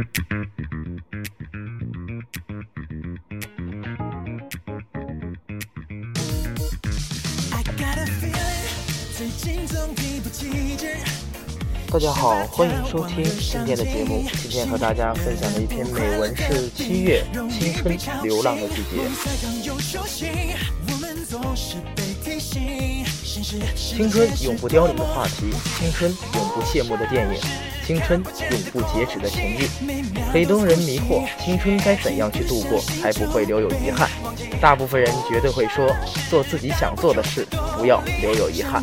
大家好，欢迎收听今天的节目。今天和大家分享的一篇美文是《七月青春流浪的季节》。青春永不凋零的话题，青春永不谢幕的电影，青春永不截止的情欲。很多人迷惑青春该怎样去度过，才不会留有遗憾。大部分人绝对会说，做自己想做的事，不要留有遗憾。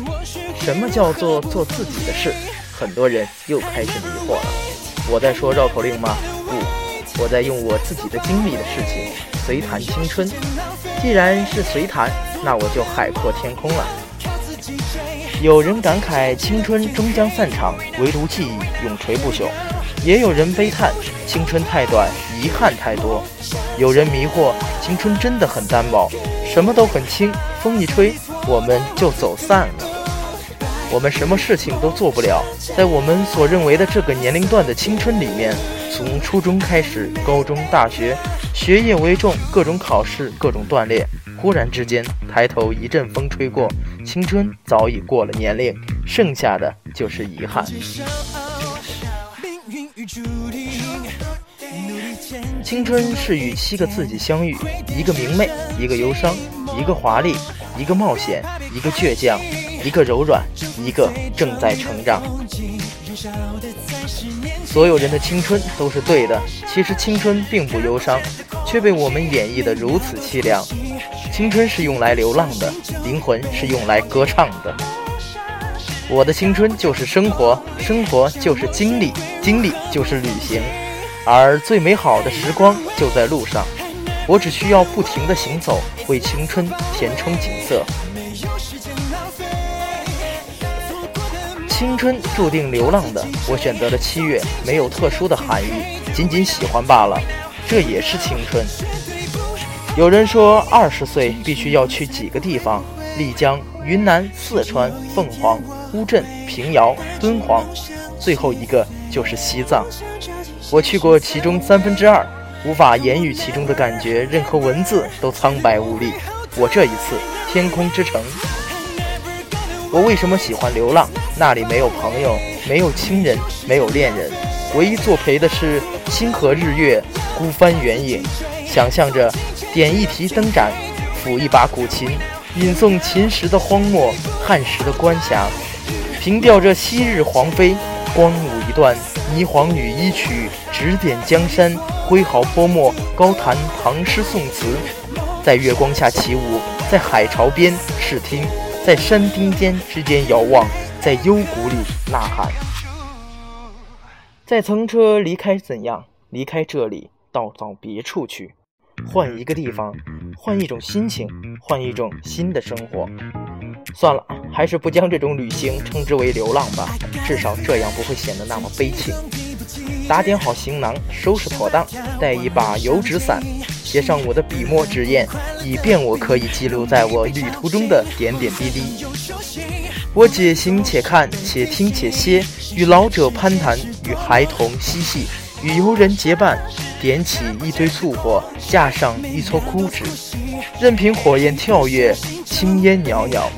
什么叫做做自己的事？很多人又开始迷惑了。我在说绕口令吗？不，我在用我自己的经历的事情随谈青春。既然是随谈，那我就海阔天空了。有人感慨青春终将散场，唯独记忆永垂不朽；也有人悲叹青春太短，遗憾太多。有人迷惑青春真的很单薄，什么都很轻，风一吹我们就走散了。我们什么事情都做不了，在我们所认为的这个年龄段的青春里面，从初中开始，高中、大学，学业为重，各种考试，各种锻炼。忽然之间，抬头一阵风吹过，青春早已过了年龄，剩下的就是遗憾。青春是与七个自己相遇，一个明媚，一个忧伤，一个华丽，一个冒险，一个倔强。一个柔软，一个正在成长。所有人的青春都是对的，其实青春并不忧伤，却被我们演绎得如此凄凉。青春是用来流浪的，灵魂是用来歌唱的。我的青春就是生活，生活就是经历，经历就是旅行，而最美好的时光就在路上。我只需要不停地行走，为青春填充景色。青春注定流浪的，我选择了七月，没有特殊的含义，仅仅喜欢罢了。这也是青春。有人说，二十岁必须要去几个地方：丽江、云南、四川、凤凰、乌镇、平遥、敦煌，最后一个就是西藏。我去过其中三分之二，无法言语其中的感觉，任何文字都苍白无力。我这一次，天空之城。我为什么喜欢流浪？那里没有朋友，没有亲人，没有恋人，唯一作陪的是星河日月，孤帆远影。想象着点一提灯盏，抚一把古琴，吟诵秦时的荒漠，汉时的关峡，凭吊着昔日皇妃，光舞一段霓凰羽衣曲，指点江山，挥毫泼墨，高谈唐诗宋词，在月光下起舞，在海潮边视听。在山顶间之间遥望，在幽谷里呐喊。在乘车离开怎样？离开这里，到到别处去，换一个地方，换一种心情，换一种新的生活。算了，还是不将这种旅行称之为流浪吧，至少这样不会显得那么悲情。打点好行囊，收拾妥当，带一把油纸伞。写上我的笔墨纸砚，以便我可以记录在我旅途中的点点滴滴。我且行且看，且听且歇，与老者攀谈，与孩童嬉戏，与游人结伴，点起一堆簇火，架上一撮枯纸，任凭火焰跳跃，青烟袅袅。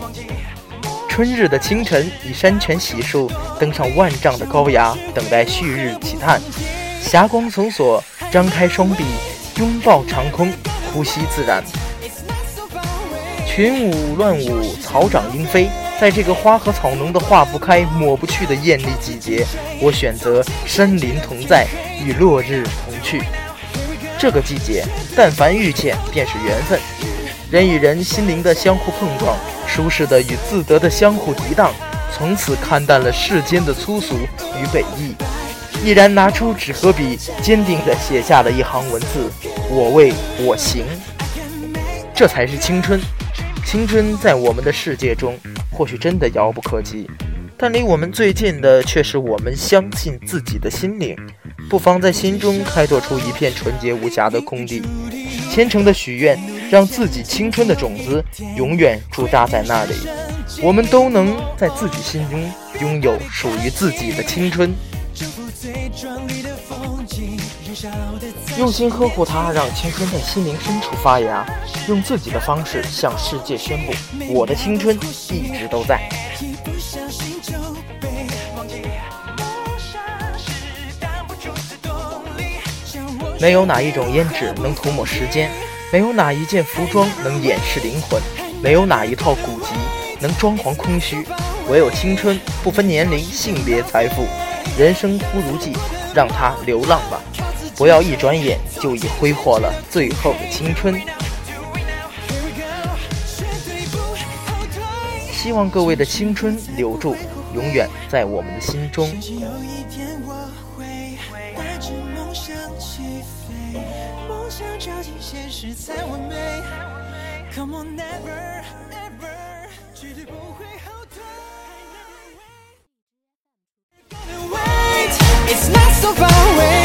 春日的清晨，以山泉洗漱，登上万丈的高崖，等待旭日起探。霞光从所，张开双臂。拥抱长空，呼吸自然。群舞乱舞，草长莺飞。在这个花和草浓的化不开、抹不去的艳丽季节，我选择山林同在，与落日同去。这个季节，但凡遇见，便是缘分。人与人心灵的相互碰撞，舒适的与自得的相互涤荡，从此看淡了世间的粗俗与本意。毅然拿出纸和笔，坚定地写下了一行文字：“我为我行。”这才是青春。青春在我们的世界中，或许真的遥不可及，但离我们最近的，却是我们相信自己的心灵。不妨在心中开拓出一片纯洁无瑕的空地，虔诚的许愿，让自己青春的种子永远驻扎在那里。我们都能在自己心中拥有属于自己的青春。用心呵护它，让青春在心灵深处发芽。用自己的方式向世界宣布：我的青春一直都在。没有哪一种胭脂能涂抹时间，没有哪一件服装能掩饰灵魂，没有哪一套古籍能装潢空虚。唯有青春，不分年龄、性别、财富。人生忽如寄，让它流浪吧，不要一转眼就已挥霍了最后的青春。希望各位的青春留住，永远在我们的心中。梦想起飞，梦想照进现实才完美。Come on, never, never，绝对不会后退。Gotta wait, it's not so far away.